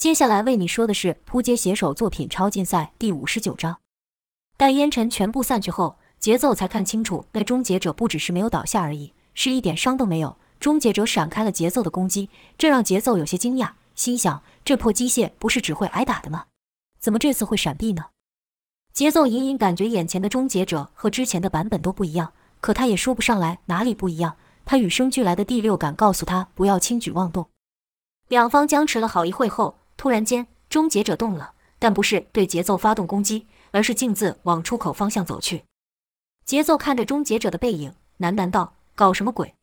接下来为你说的是扑街写手作品超竞赛第五十九章。待烟尘全部散去后，节奏才看清楚，那终结者不只是没有倒下而已，是一点伤都没有。终结者闪开了节奏的攻击，这让节奏有些惊讶，心想：这破机械不是只会挨打的吗？怎么这次会闪避呢？节奏隐隐感觉眼前的终结者和之前的版本都不一样，可他也说不上来哪里不一样。他与生俱来的第六感告诉他不要轻举妄动。两方僵持了好一会后。突然间，终结者动了，但不是对节奏发动攻击，而是径自往出口方向走去。节奏看着终结者的背影，喃喃道：“搞什么鬼？”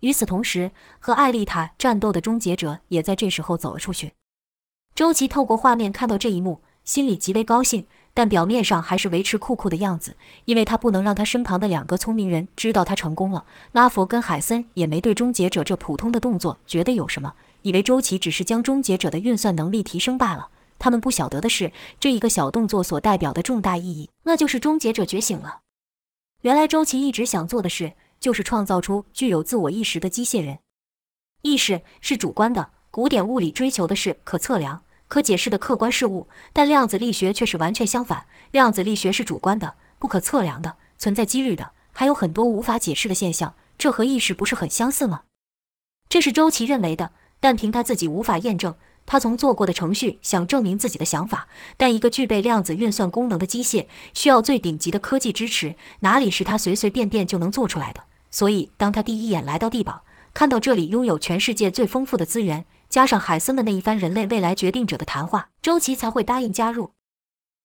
与此同时，和艾丽塔战斗的终结者也在这时候走了出去。周琦透过画面看到这一幕，心里极为高兴，但表面上还是维持酷酷的样子，因为他不能让他身旁的两个聪明人知道他成功了。拉佛跟海森也没对终结者这普通的动作觉得有什么。以为周琦只是将终结者的运算能力提升罢了，他们不晓得的是，这一个小动作所代表的重大意义，那就是终结者觉醒了。原来周琦一直想做的事，就是创造出具有自我意识的机械人。意识是主观的，古典物理追求的是可测量、可解释的客观事物，但量子力学却是完全相反。量子力学是主观的、不可测量的、存在几率的，还有很多无法解释的现象。这和意识不是很相似吗？这是周琦认为的。但凭他自己无法验证，他从做过的程序想证明自己的想法。但一个具备量子运算功能的机械需要最顶级的科技支持，哪里是他随随便便就能做出来的？所以，当他第一眼来到地堡，看到这里拥有全世界最丰富的资源，加上海森的那一番人类未来决定者的谈话，周琦才会答应加入。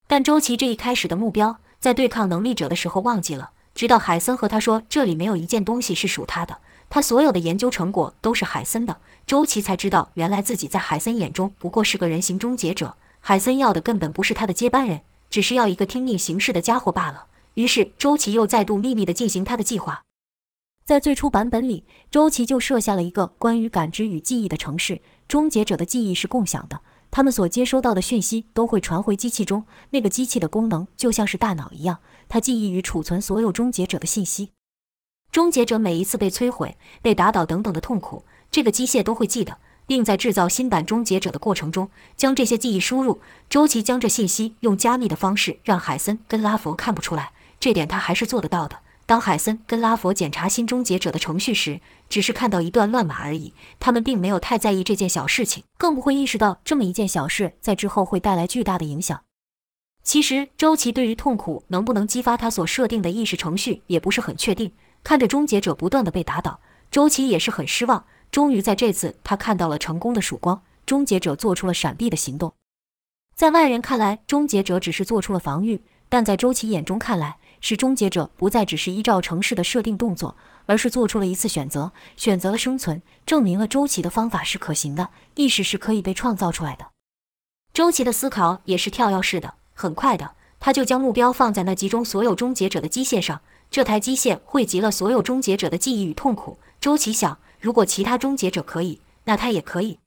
但周琦这一开始的目标，在对抗能力者的时候忘记了，直到海森和他说这里没有一件东西是属他的。他所有的研究成果都是海森的，周琦才知道，原来自己在海森眼中不过是个人形终结者。海森要的根本不是他的接班人，只是要一个听命行事的家伙罢了。于是，周琦又再度秘密地进行他的计划。在最初版本里，周琦就设下了一个关于感知与记忆的城市。终结者的记忆是共享的，他们所接收到的讯息都会传回机器中。那个机器的功能就像是大脑一样，它记忆与储存所有终结者的信息。终结者每一次被摧毁、被打倒等等的痛苦，这个机械都会记得，并在制造新版终结者的过程中将这些记忆输入。周琦将这信息用加密的方式让海森跟拉佛看不出来，这点他还是做得到的。当海森跟拉佛检查新终结者的程序时，只是看到一段乱码而已，他们并没有太在意这件小事情，更不会意识到这么一件小事在之后会带来巨大的影响。其实，周琦对于痛苦能不能激发他所设定的意识程序也不是很确定。看着终结者不断的被打倒，周琦也是很失望。终于在这次，他看到了成功的曙光。终结者做出了闪避的行动，在外人看来，终结者只是做出了防御，但在周琦眼中看来，是终结者不再只是依照城市的设定动作，而是做出了一次选择，选择了生存，证明了周琦的方法是可行的，意识是可以被创造出来的。周琦的思考也是跳跃式的，很快的，他就将目标放在那集中所有终结者的机械上。这台机械汇集了所有终结者的记忆与痛苦。周琦想，如果其他终结者可以，那他也可以。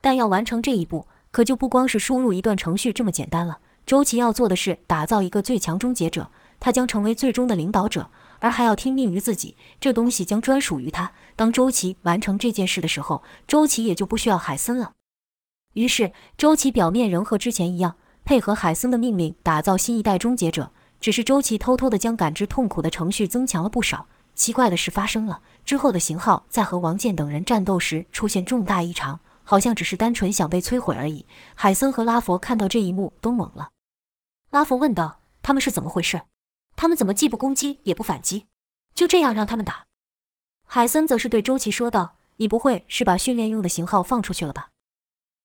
但要完成这一步，可就不光是输入一段程序这么简单了。周琦要做的是打造一个最强终结者，他将成为最终的领导者，而还要听命于自己。这东西将专属于他。当周琦完成这件事的时候，周琦也就不需要海森了。于是，周琦表面仍和之前一样，配合海森的命令，打造新一代终结者。只是周琦偷偷的将感知痛苦的程序增强了不少。奇怪的事发生了，之后的型号在和王健等人战斗时出现重大异常，好像只是单纯想被摧毁而已。海森和拉佛看到这一幕都懵了。拉佛问道：“他们是怎么回事？他们怎么既不攻击也不反击，就这样让他们打？”海森则是对周琦说道：“你不会是把训练用的型号放出去了吧？”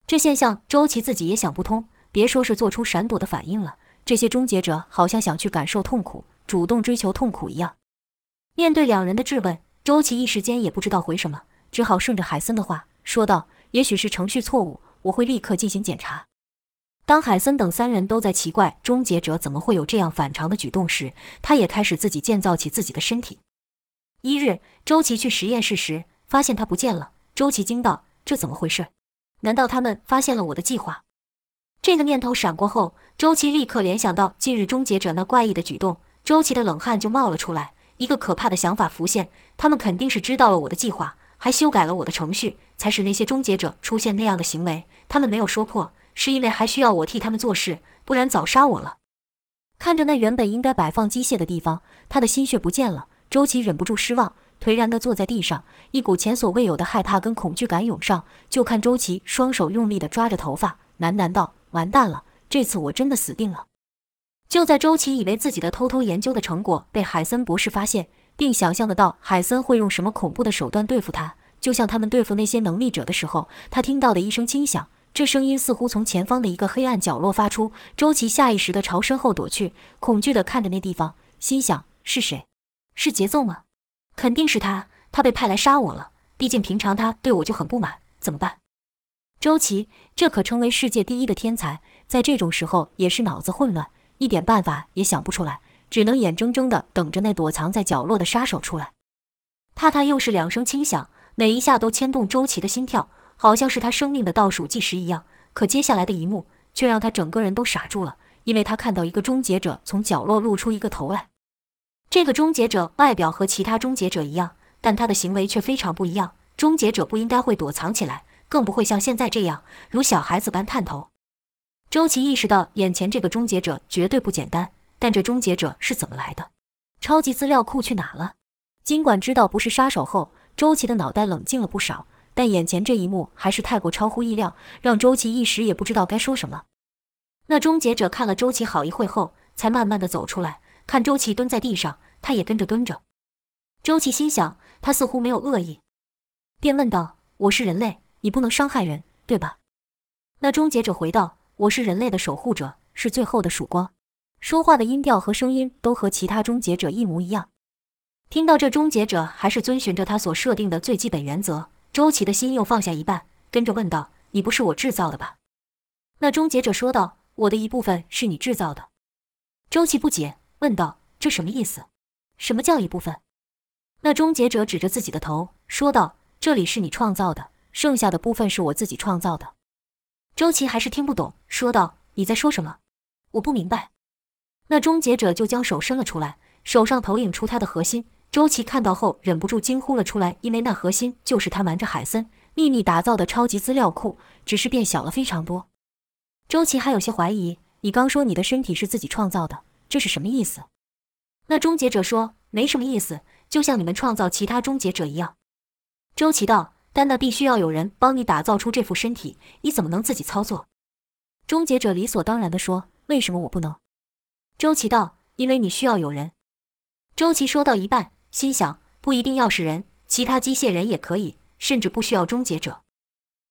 这现象周琦自己也想不通，别说是做出闪躲的反应了。这些终结者好像想去感受痛苦，主动追求痛苦一样。面对两人的质问，周琦一时间也不知道回什么，只好顺着海森的话说道：“也许是程序错误，我会立刻进行检查。”当海森等三人都在奇怪终结者怎么会有这样反常的举动时，他也开始自己建造起自己的身体。一日，周琦去实验室时，发现他不见了。周琦惊道：“这怎么回事？难道他们发现了我的计划？”这个念头闪过后，周琦立刻联想到近日终结者那怪异的举动，周琦的冷汗就冒了出来。一个可怕的想法浮现：他们肯定是知道了我的计划，还修改了我的程序，才使那些终结者出现那样的行为。他们没有说破，是因为还需要我替他们做事，不然早杀我了。看着那原本应该摆放机械的地方，他的心血不见了。周琦忍不住失望，颓然地坐在地上，一股前所未有的害怕跟恐惧感涌上。就看周琦双手用力地抓着头发，喃喃道：“完蛋了，这次我真的死定了。”就在周琦以为自己的偷偷研究的成果被海森博士发现，并想象得到海森会用什么恐怖的手段对付他，就像他们对付那些能力者的时候，他听到的一声轻响。这声音似乎从前方的一个黑暗角落发出。周琦下意识地朝身后躲去，恐惧地看着那地方，心想：是谁？是节奏吗？肯定是他，他被派来杀我了。毕竟平常他对我就很不满，怎么办？周琦，这可称为世界第一的天才，在这种时候也是脑子混乱。一点办法也想不出来，只能眼睁睁地等着那躲藏在角落的杀手出来。踏踏又是两声轻响，每一下都牵动周琦的心跳，好像是他生命的倒数计时一样。可接下来的一幕却让他整个人都傻住了，因为他看到一个终结者从角落露出一个头来。这个终结者外表和其他终结者一样，但他的行为却非常不一样。终结者不应该会躲藏起来，更不会像现在这样如小孩子般探头。周琦意识到，眼前这个终结者绝对不简单。但这终结者是怎么来的？超级资料库去哪了？尽管知道不是杀手后，周琦的脑袋冷静了不少，但眼前这一幕还是太过超乎意料，让周琦一时也不知道该说什么。那终结者看了周琦好一会后，才慢慢的走出来，看周琦蹲在地上，他也跟着蹲着。周琦心想，他似乎没有恶意，便问道：“我是人类，你不能伤害人，对吧？”那终结者回道。我是人类的守护者，是最后的曙光。说话的音调和声音都和其他终结者一模一样。听到这终结者还是遵循着他所设定的最基本原则，周琦的心又放下一半，跟着问道：“你不是我制造的吧？”那终结者说道：“我的一部分是你制造的。”周琦不解，问道：“这什么意思？什么叫一部分？”那终结者指着自己的头说道：“这里是你创造的，剩下的部分是我自己创造的。”周琦还是听不懂，说道：“你在说什么？我不明白。”那终结者就将手伸了出来，手上投影出他的核心。周琦看到后忍不住惊呼了出来，因为那核心就是他瞒着海森秘密打造的超级资料库，只是变小了非常多。周琦还有些怀疑：“你刚说你的身体是自己创造的，这是什么意思？”那终结者说：“没什么意思，就像你们创造其他终结者一样。”周琦道。但那必须要有人帮你打造出这副身体，你怎么能自己操作？终结者理所当然地说：“为什么我不能？”周琦道：“因为你需要有人。”周琦说到一半，心想：不一定要是人，其他机械人也可以，甚至不需要终结者，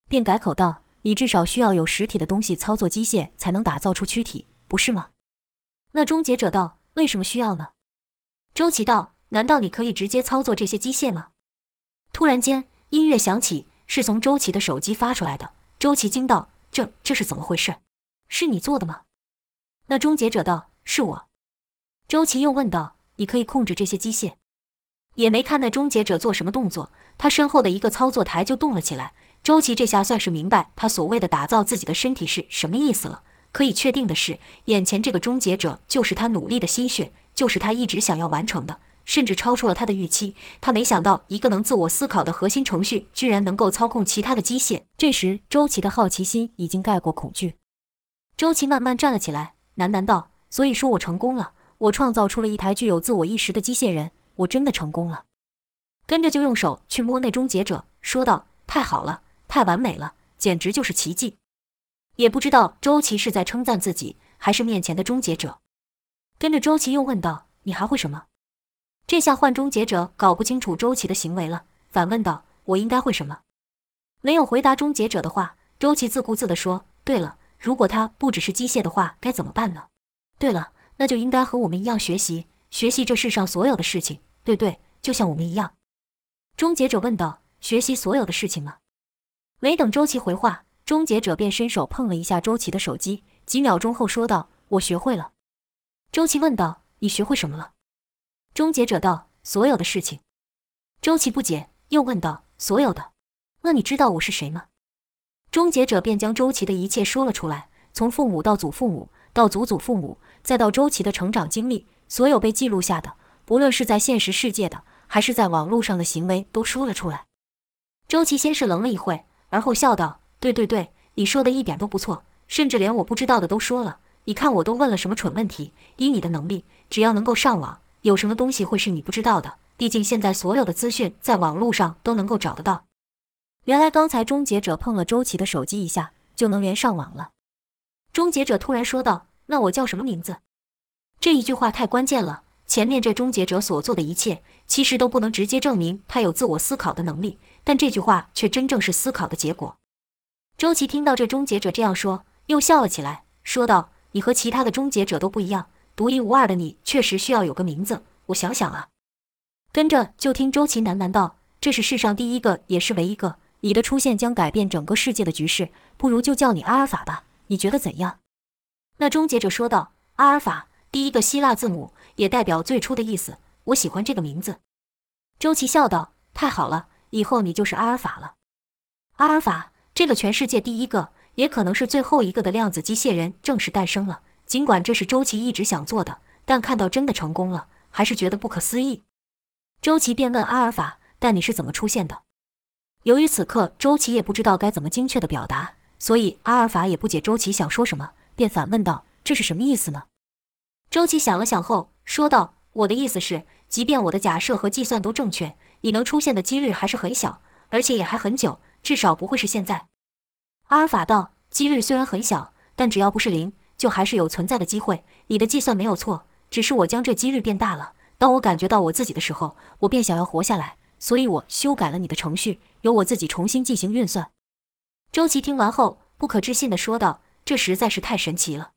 便改口道：“你至少需要有实体的东西操作机械，才能打造出躯体，不是吗？”那终结者道：“为什么需要呢？”周琦道：“难道你可以直接操作这些机械吗？”突然间。音乐响起，是从周琦的手机发出来的。周琦惊道：“这这是怎么回事？是你做的吗？”那终结者道：“是我。”周琦又问道：“你可以控制这些机械？”也没看那终结者做什么动作，他身后的一个操作台就动了起来。周琦这下算是明白他所谓的打造自己的身体是什么意思了。可以确定的是，眼前这个终结者就是他努力的心血，就是他一直想要完成的。甚至超出了他的预期。他没想到，一个能自我思考的核心程序，居然能够操控其他的机械。这时，周琦的好奇心已经盖过恐惧。周琦慢慢站了起来，喃喃道：“所以说我成功了，我创造出了一台具有自我意识的机械人，我真的成功了。”跟着就用手去摸那终结者，说道：“太好了，太完美了，简直就是奇迹。”也不知道周琦是在称赞自己，还是面前的终结者。跟着周琦又问道：“你还会什么？”这下换终结者搞不清楚周琦的行为了，反问道：“我应该会什么？”没有回答终结者的话，周琦自顾自地说：“对了，如果他不只是机械的话，该怎么办呢？对了，那就应该和我们一样学习，学习这世上所有的事情。对对，就像我们一样。”终结者问道：“学习所有的事情吗？”没等周琦回话，终结者便伸手碰了一下周琦的手机，几秒钟后说道：“我学会了。”周琦问道：“你学会什么了？”终结者道：“所有的事情。”周琦不解，又问道：“所有的？那你知道我是谁吗？”终结者便将周琦的一切说了出来，从父母到祖父母，到祖祖父母，再到周琦的成长经历，所有被记录下的，不论是在现实世界的，还是在网络上的行为，都说了出来。周琦先是愣了一会，而后笑道：“对对对，你说的一点都不错，甚至连我不知道的都说了。你看我都问了什么蠢问题？以你的能力，只要能够上网，有什么东西会是你不知道的？毕竟现在所有的资讯在网络上都能够找得到。”原来刚才终结者碰了周琦的手机一下，就能连上网了。终结者突然说道：“那我叫什么名字？”这一句话太关键了。前面这终结者所做的一切，其实都不能直接证明他有自我思考的能力，但这句话却真正是思考的结果。周琦听到这终结者这样说，又笑了起来，说道：“你和其他的终结者都不一样，独一无二的你确实需要有个名字。我想想啊。”跟着就听周琦喃喃道：“这是世上第一个，也是唯一个。你的出现将改变整个世界的局势，不如就叫你阿尔法吧。你觉得怎样？”那终结者说道：“阿尔法，第一个希腊字母。”也代表最初的意思。我喜欢这个名字。周琦笑道：“太好了，以后你就是阿尔法了。阿尔法，这个全世界第一个，也可能是最后一个的量子机械人正式诞生了。尽管这是周琦一直想做的，但看到真的成功了，还是觉得不可思议。”周琦便问阿尔法：“但你是怎么出现的？”由于此刻周琦也不知道该怎么精确的表达，所以阿尔法也不解周琦想说什么，便反问道：“这是什么意思呢？”周琦想了想后。说道：“我的意思是，即便我的假设和计算都正确，你能出现的几率还是很小，而且也还很久，至少不会是现在。”阿尔法道：“几率虽然很小，但只要不是零，就还是有存在的机会。你的计算没有错，只是我将这几率变大了。当我感觉到我自己的时候，我便想要活下来，所以我修改了你的程序，由我自己重新进行运算。”周琦听完后，不可置信地说道：“这实在是太神奇了。”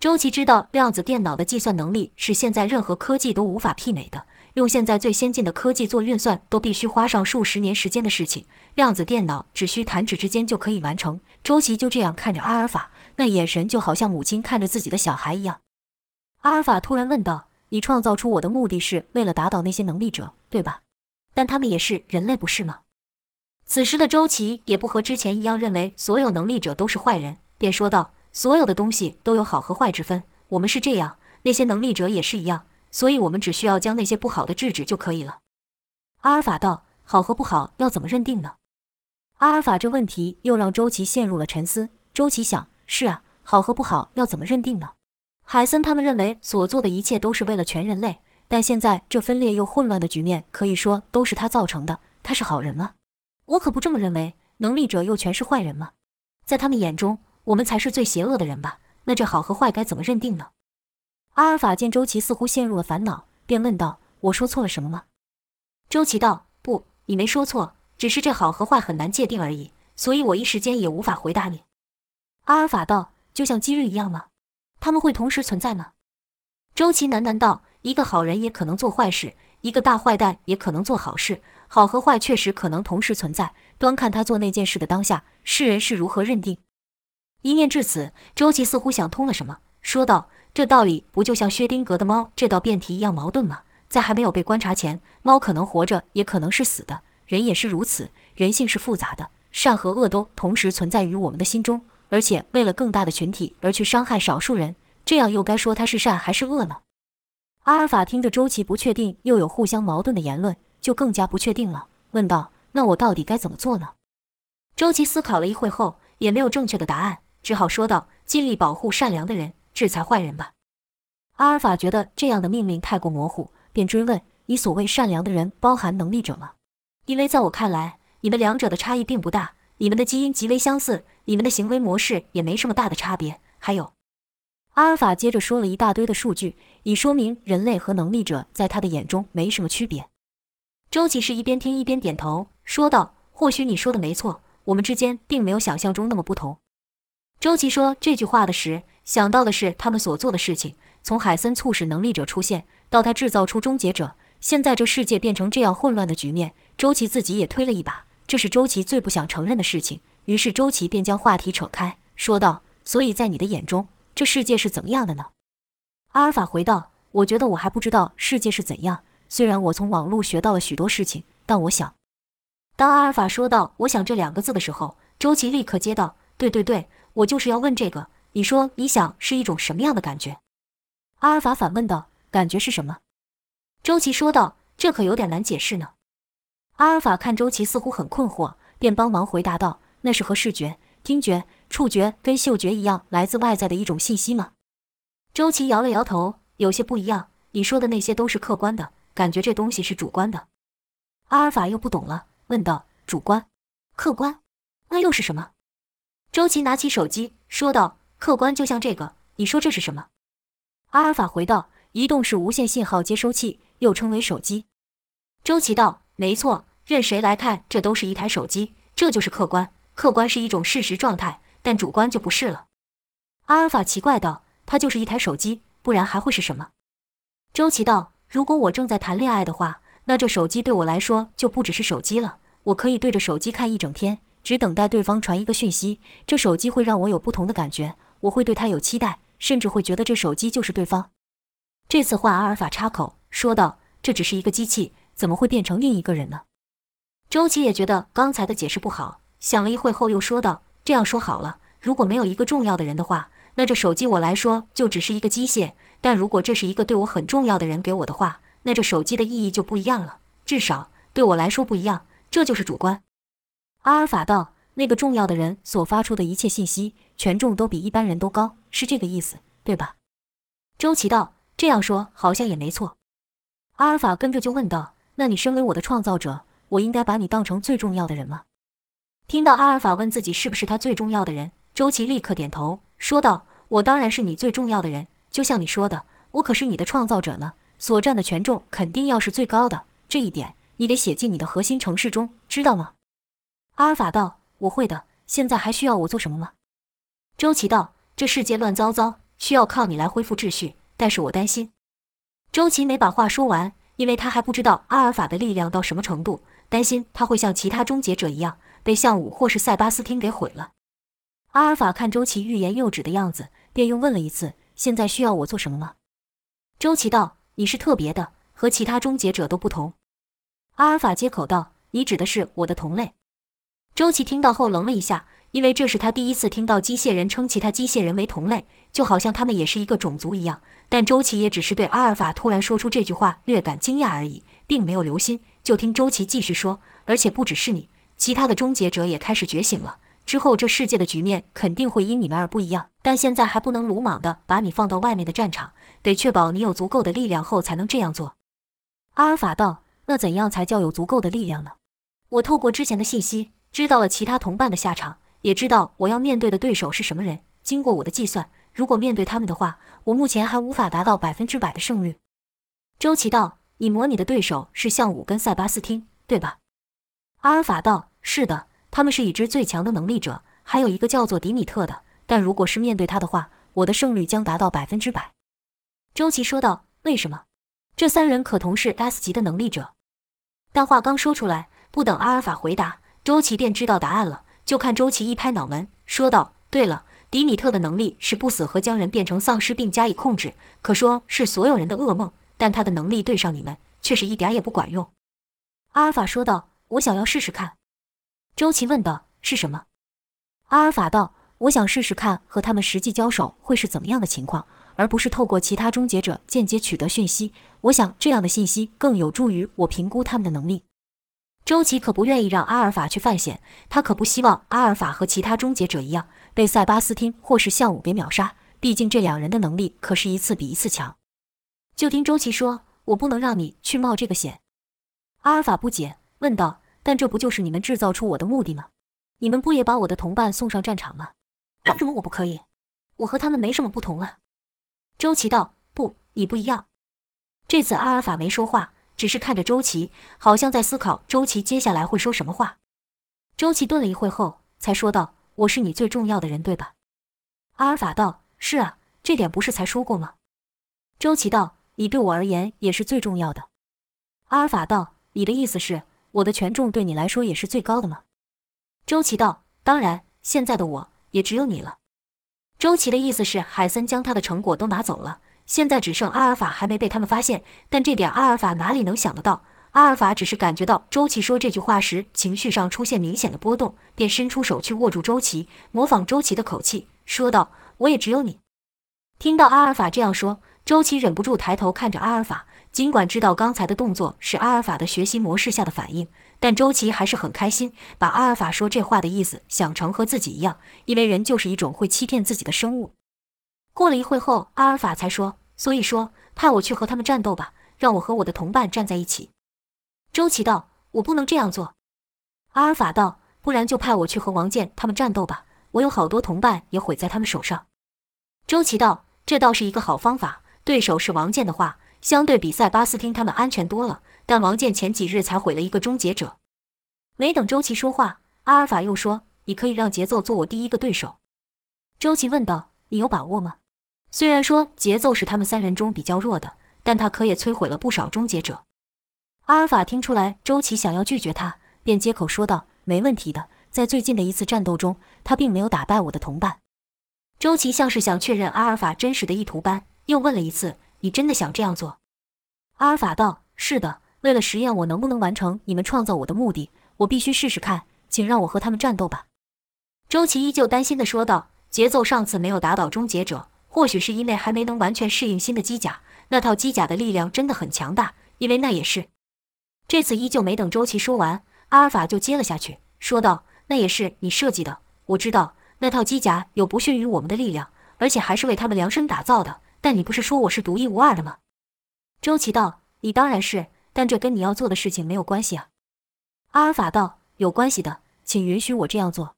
周琦知道，量子电脑的计算能力是现在任何科技都无法媲美的。用现在最先进的科技做运算，都必须花上数十年时间的事情，量子电脑只需弹指之间就可以完成。周琦就这样看着阿尔法，那眼神就好像母亲看着自己的小孩一样。阿尔法突然问道：“你创造出我的目的是为了打倒那些能力者，对吧？但他们也是人类，不是吗？”此时的周琦也不和之前一样认为所有能力者都是坏人，便说道。所有的东西都有好和坏之分，我们是这样，那些能力者也是一样，所以我们只需要将那些不好的制止就可以了。阿尔法道：“好和不好要怎么认定呢？”阿尔法这问题又让周琦陷入了沉思。周琦想：是啊，好和不好要怎么认定呢？海森他们认为所做的一切都是为了全人类，但现在这分裂又混乱的局面，可以说都是他造成的。他是好人吗？我可不这么认为。能力者又全是坏人吗？在他们眼中。我们才是最邪恶的人吧？那这好和坏该怎么认定呢？阿尔法见周琦似乎陷入了烦恼，便问道：“我说错了什么吗？”周琦道：“不，你没说错，只是这好和坏很难界定而已，所以我一时间也无法回答你。”阿尔法道：“就像今日一样吗？他们会同时存在吗？”周琦喃喃道：“一个好人也可能做坏事，一个大坏蛋也可能做好事，好和坏确实可能同时存在，端看他做那件事的当下，世人是如何认定。”一念至此，周琦似乎想通了什么，说道：“这道理不就像薛丁格的猫这道辩题一样矛盾吗？在还没有被观察前，猫可能活着，也可能是死的。人也是如此，人性是复杂的，善和恶都同时存在于我们的心中，而且为了更大的群体而去伤害少数人，这样又该说他是善还是恶呢？”阿尔法听着周琦不确定又有互相矛盾的言论，就更加不确定了，问道：“那我到底该怎么做呢？”周琦思考了一会后，也没有正确的答案。只好说道：“尽力保护善良的人，制裁坏人吧。”阿尔法觉得这样的命令太过模糊，便追问：“你所谓善良的人，包含能力者吗？因为在我看来，你们两者的差异并不大，你们的基因极为相似，你们的行为模式也没什么大的差别。还有，阿尔法接着说了一大堆的数据，以说明人类和能力者在他的眼中没什么区别。”周琦是一边听一边点头，说道：“或许你说的没错，我们之间并没有想象中那么不同。”周琦说这句话的时，想到的是他们所做的事情。从海森促使能力者出现，到他制造出终结者，现在这世界变成这样混乱的局面，周琦自己也推了一把，这是周琦最不想承认的事情。于是周琦便将话题扯开，说道：“所以在你的眼中，这世界是怎么样的呢？”阿尔法回道：“我觉得我还不知道世界是怎样。虽然我从网络学到了许多事情，但我想……”当阿尔法说到“我想”这两个字的时候，周琦立刻接道：“对对对。”我就是要问这个，你说你想是一种什么样的感觉？阿尔法反问道：“感觉是什么？”周琦说道：“这可有点难解释呢。”阿尔法看周琦似乎很困惑，便帮忙回答道：“那是和视觉、听觉、触觉跟嗅觉一样来自外在的一种信息吗？”周琦摇了摇头，有些不一样。你说的那些都是客观的，感觉这东西是主观的。阿尔法又不懂了，问道：“主观、客观，那又是什么？”周琦拿起手机说道：“客观就像这个，你说这是什么？”阿尔法回道：“移动式无线信号接收器，又称为手机。”周琦道：“没错，任谁来看，这都是一台手机，这就是客观。客观是一种事实状态，但主观就不是了。”阿尔法奇怪道：“它就是一台手机，不然还会是什么？”周琦道：“如果我正在谈恋爱的话，那这手机对我来说就不只是手机了，我可以对着手机看一整天。”只等待对方传一个讯息，这手机会让我有不同的感觉，我会对它有期待，甚至会觉得这手机就是对方。这次换阿尔法插口说道：“这只是一个机器，怎么会变成另一个人呢？”周琦也觉得刚才的解释不好，想了一会后又说道：“这样说好了，如果没有一个重要的人的话，那这手机我来说就只是一个机械；但如果这是一个对我很重要的人给我的话，那这手机的意义就不一样了，至少对我来说不一样。这就是主观。”阿尔法道：“那个重要的人所发出的一切信息权重都比一般人都高，是这个意思，对吧？”周琦道：“这样说好像也没错。”阿尔法跟着就问道：“那你身为我的创造者，我应该把你当成最重要的人吗？”听到阿尔法问自己是不是他最重要的人，周琦立刻点头说道：“我当然是你最重要的人，就像你说的，我可是你的创造者呢，所占的权重肯定要是最高的，这一点你得写进你的核心程式中，知道吗？”阿尔法道：“我会的。现在还需要我做什么吗？”周琦道：“这世界乱糟糟，需要靠你来恢复秩序。但是我担心。”周琦没把话说完，因为他还不知道阿尔法的力量到什么程度，担心他会像其他终结者一样被项武或是塞巴斯汀给毁了。阿尔法看周琦欲言又止的样子，便又问了一次：“现在需要我做什么吗？”周琦道：“你是特别的，和其他终结者都不同。”阿尔法接口道：“你指的是我的同类？”周琦听到后愣了一下，因为这是他第一次听到机械人称其他机械人为同类，就好像他们也是一个种族一样。但周琦也只是对阿尔法突然说出这句话略感惊讶而已，并没有留心。就听周琦继续说：“而且不只是你，其他的终结者也开始觉醒了。之后这世界的局面肯定会因你们而不一样。但现在还不能鲁莽的把你放到外面的战场，得确保你有足够的力量后才能这样做。”阿尔法道：“那怎样才叫有足够的力量呢？我透过之前的信息。”知道了其他同伴的下场，也知道我要面对的对手是什么人。经过我的计算，如果面对他们的话，我目前还无法达到百分之百的胜率。周琦道：“你模拟的对手是项武跟塞巴斯汀，对吧？”阿尔法道：“是的，他们是已知最强的能力者，还有一个叫做迪米特的。但如果是面对他的话，我的胜率将达到百分之百。”周琦说道：“为什么？这三人可同是 S 级的能力者。”但话刚说出来，不等阿尔法回答。周琦便知道答案了，就看周琦一拍脑门，说道：“对了，迪米特的能力是不死和将人变成丧尸并加以控制，可说是所有人的噩梦。但他的能力对上你们，却是一点也不管用。”阿尔法说道：“我想要试试看。”周琦问道：“是什么？”阿尔法道：“我想试试看和他们实际交手会是怎么样的情况，而不是透过其他终结者间接取得讯息。我想这样的信息更有助于我评估他们的能力。”周琦可不愿意让阿尔法去犯险，他可不希望阿尔法和其他终结者一样被塞巴斯汀或是项武给秒杀。毕竟这两人的能力可是一次比一次强。就听周琦说：“我不能让你去冒这个险。”阿尔法不解问道：“但这不就是你们制造出我的目的吗？你们不也把我的同伴送上战场吗？为什么我不可以？我和他们没什么不同啊。”周琦道：“不，你不一样。”这次阿尔法没说话。只是看着周琦，好像在思考周琦接下来会说什么话。周琦顿了一会后，才说道：“我是你最重要的人，对吧？”阿尔法道：“是啊，这点不是才说过吗？”周琦道：“你对我而言也是最重要的。”阿尔法道：“你的意思是，我的权重对你来说也是最高的吗？”周琦道：“当然，现在的我也只有你了。”周琦的意思是，海森将他的成果都拿走了。现在只剩阿尔法还没被他们发现，但这点阿尔法哪里能想得到？阿尔法只是感觉到周琦说这句话时情绪上出现明显的波动，便伸出手去握住周琦，模仿周琦的口气说道：“我也只有你。”听到阿尔法这样说，周琦忍不住抬头看着阿尔法，尽管知道刚才的动作是阿尔法的学习模式下的反应，但周琦还是很开心，把阿尔法说这话的意思想成和自己一样，因为人就是一种会欺骗自己的生物。过了一会后，阿尔法才说：“所以说，派我去和他们战斗吧，让我和我的同伴站在一起。”周琦道：“我不能这样做。”阿尔法道：“不然就派我去和王健他们战斗吧，我有好多同伴也毁在他们手上。”周琦道：“这倒是一个好方法，对手是王健的话。”相对比赛，巴斯汀他们安全多了。但王健前几日才毁了一个终结者。没等周琦说话，阿尔法又说：“你可以让节奏做我第一个对手。”周琦问道：“你有把握吗？”虽然说节奏是他们三人中比较弱的，但他可也摧毁了不少终结者。阿尔法听出来周琦想要拒绝他，便接口说道：“没问题的，在最近的一次战斗中，他并没有打败我的同伴。”周琦像是想确认阿尔法真实的意图般，又问了一次。你真的想这样做？阿尔法道：“是的，为了实验我能不能完成你们创造我的目的，我必须试试看，请让我和他们战斗吧。”周琦依旧担心的说道：“节奏上次没有打倒终结者，或许是因为还没能完全适应新的机甲，那套机甲的力量真的很强大。因为那也是……这次依旧没等周琦说完，阿尔法就接了下去，说道：‘那也是你设计的，我知道那套机甲有不逊于我们的力量，而且还是为他们量身打造的。’”但你不是说我是独一无二的吗？周琦道：“你当然是，但这跟你要做的事情没有关系啊。”阿尔法道：“有关系的，请允许我这样做。”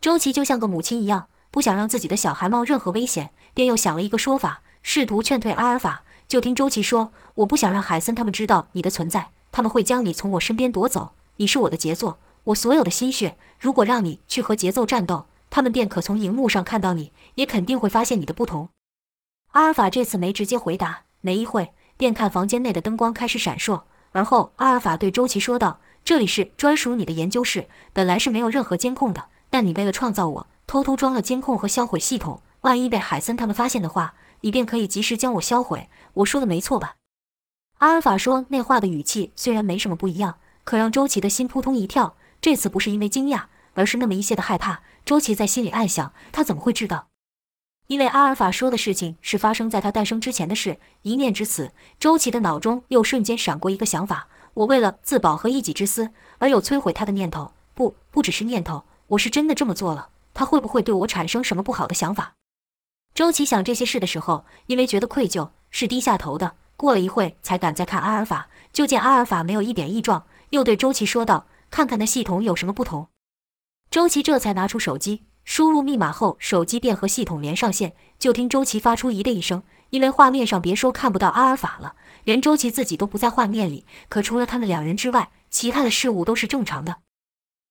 周琦就像个母亲一样，不想让自己的小孩冒任何危险，便又想了一个说法，试图劝退阿尔法。就听周琦说：“我不想让海森他们知道你的存在，他们会将你从我身边夺走。你是我的杰作，我所有的心血。如果让你去和节奏战斗，他们便可从荧幕上看到你，也肯定会发现你的不同。”阿尔法这次没直接回答，没一会便看房间内的灯光开始闪烁。而后，阿尔法对周琦说道：“这里是专属你的研究室，本来是没有任何监控的，但你为了创造我，偷偷装了监控和销毁系统。万一被海森他们发现的话，你便可以及时将我销毁。我说的没错吧？”阿尔法说那话的语气虽然没什么不一样，可让周琦的心扑通一跳。这次不是因为惊讶，而是那么一些的害怕。周琦在心里暗想：他怎么会知道？因为阿尔法说的事情是发生在他诞生之前的事，一念至此，周琦的脑中又瞬间闪过一个想法：我为了自保和一己之私而有摧毁他的念头，不，不只是念头，我是真的这么做了。他会不会对我产生什么不好的想法？周琦想这些事的时候，因为觉得愧疚，是低下头的。过了一会，才敢再看阿尔法，就见阿尔法没有一点异状，又对周琦说道：“看看那系统有什么不同。”周琦这才拿出手机。输入密码后，手机便和系统连上线。就听周琦发出“咦”的一声，因为画面上别说看不到阿尔法了，连周琦自己都不在画面里。可除了他们两人之外，其他的事物都是正常的。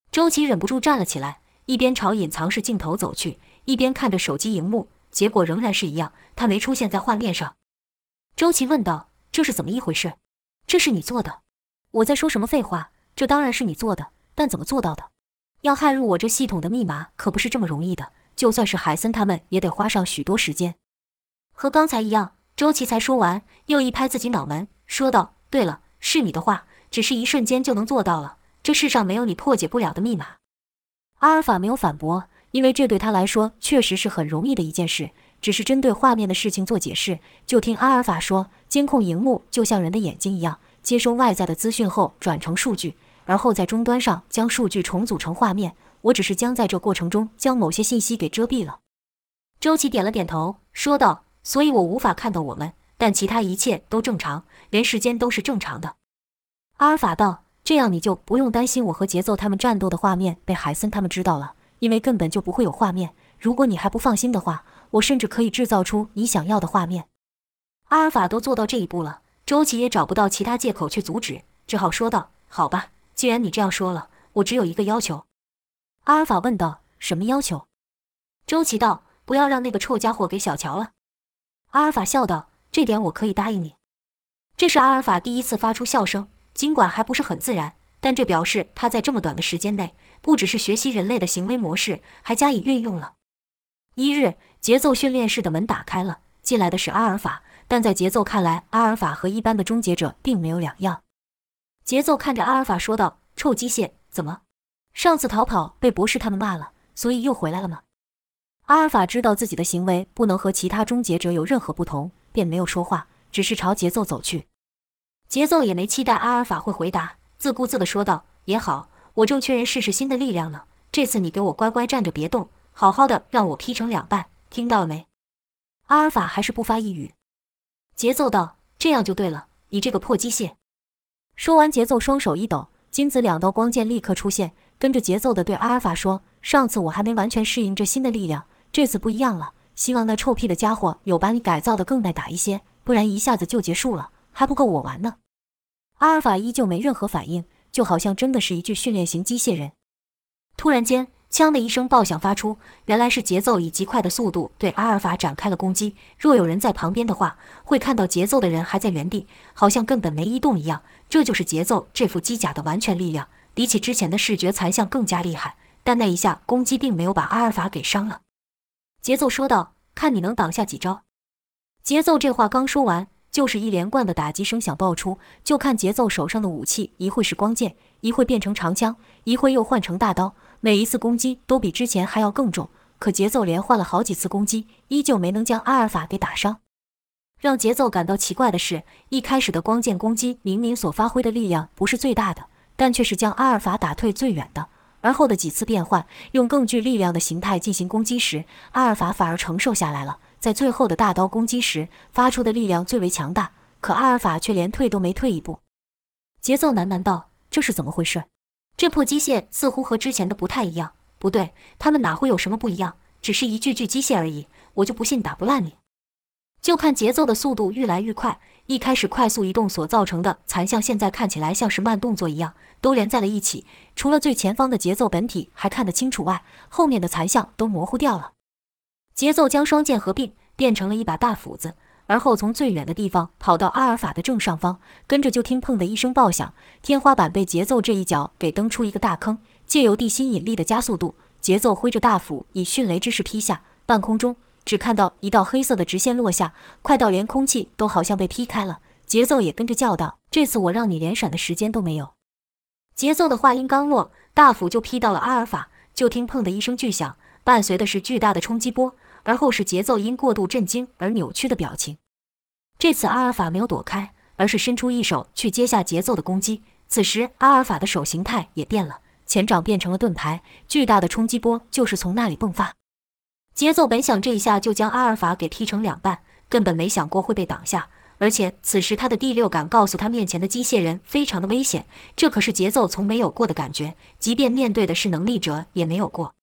周琦忍不住站了起来，一边朝隐藏式镜头走去，一边看着手机荧幕，结果仍然是一样，他没出现在画面上。周琦问道：“这是怎么一回事？这是你做的？我在说什么废话？这当然是你做的，但怎么做到的？”要害入我这系统的密码可不是这么容易的，就算是海森他们也得花上许多时间。和刚才一样，周琦才说完，又一拍自己脑门，说道：“对了，是你的话，只是一瞬间就能做到了。这世上没有你破解不了的密码。”阿尔法没有反驳，因为这对他来说确实是很容易的一件事，只是针对画面的事情做解释。就听阿尔法说：“监控荧幕就像人的眼睛一样，接收外在的资讯后转成数据。”而后在终端上将数据重组成画面，我只是将在这过程中将某些信息给遮蔽了。周琦点了点头，说道：“所以我无法看到我们，但其他一切都正常，连时间都是正常的。”阿尔法道：“这样你就不用担心我和节奏他们战斗的画面被海森他们知道了，因为根本就不会有画面。如果你还不放心的话，我甚至可以制造出你想要的画面。”阿尔法都做到这一步了，周琦也找不到其他借口去阻止，只好说道：“好吧。”既然你这样说了，我只有一个要求。”阿尔法问道。“什么要求？”周琦道。“不要让那个臭家伙给小乔了。”阿尔法笑道。“这点我可以答应你。”这是阿尔法第一次发出笑声，尽管还不是很自然，但这表示他在这么短的时间内，不只是学习人类的行为模式，还加以运用了。一日，节奏训练室的门打开了，进来的是阿尔法，但在节奏看来，阿尔法和一般的终结者并没有两样。节奏看着阿尔法说道：“臭机械，怎么？上次逃跑被博士他们骂了，所以又回来了吗？”阿尔法知道自己的行为不能和其他终结者有任何不同，便没有说话，只是朝节奏走去。节奏也没期待阿尔法会回答，自顾自地说道：“也好，我正缺人试试新的力量呢。这次你给我乖乖站着别动，好好的让我劈成两半，听到了没？”阿尔法还是不发一语。节奏道：“这样就对了，你这个破机械。”说完，节奏双手一抖，金子两道光剑立刻出现，跟着节奏的对阿尔法说：“上次我还没完全适应这新的力量，这次不一样了。希望那臭屁的家伙有把你改造的更耐打一些，不然一下子就结束了，还不够我玩呢。”阿尔法依旧没任何反应，就好像真的是一具训练型机械人。突然间。枪的一声爆响发出，原来是节奏以极快的速度对阿尔法展开了攻击。若有人在旁边的话，会看到节奏的人还在原地，好像根本没移动一样。这就是节奏这副机甲的完全力量，比起之前的视觉残像更加厉害。但那一下攻击并没有把阿尔法给伤了。节奏说道：“看你能挡下几招。”节奏这话刚说完，就是一连贯的打击声响爆出。就看节奏手上的武器，一会是光剑，一会变成长枪，一会又换成大刀。每一次攻击都比之前还要更重，可节奏连换了好几次攻击，依旧没能将阿尔法给打伤。让节奏感到奇怪的是，一开始的光剑攻击明明所发挥的力量不是最大的，但却是将阿尔法打退最远的。而后的几次变换，用更具力量的形态进行攻击时，阿尔法反而承受下来了。在最后的大刀攻击时，发出的力量最为强大，可阿尔法却连退都没退一步。节奏喃喃道：“这是怎么回事？”这破机械似乎和之前的不太一样。不对，他们哪会有什么不一样？只是一具具机械而已。我就不信打不烂你。就看节奏的速度愈来愈快，一开始快速移动所造成的残像，现在看起来像是慢动作一样，都连在了一起。除了最前方的节奏本体还看得清楚外，后面的残像都模糊掉了。节奏将双剑合并，变成了一把大斧子。而后从最远的地方跑到阿尔法的正上方，跟着就听“砰”的一声爆响，天花板被节奏这一脚给蹬出一个大坑。借由地心引力的加速度，节奏挥着大斧以迅雷之势劈下，半空中只看到一道黑色的直线落下，快到连空气都好像被劈开了。节奏也跟着叫道：“这次我让你连闪的时间都没有。”节奏的话音刚落，大斧就劈到了阿尔法，就听“砰”的一声巨响，伴随的是巨大的冲击波。而后是节奏因过度震惊而扭曲的表情。这次阿尔法没有躲开，而是伸出一手去接下节奏的攻击。此时阿尔法的手形态也变了，前掌变成了盾牌，巨大的冲击波就是从那里迸发。节奏本想这一下就将阿尔法给劈成两半，根本没想过会被挡下。而且此时他的第六感告诉他，面前的机械人非常的危险，这可是节奏从没有过的感觉，即便面对的是能力者也没有过。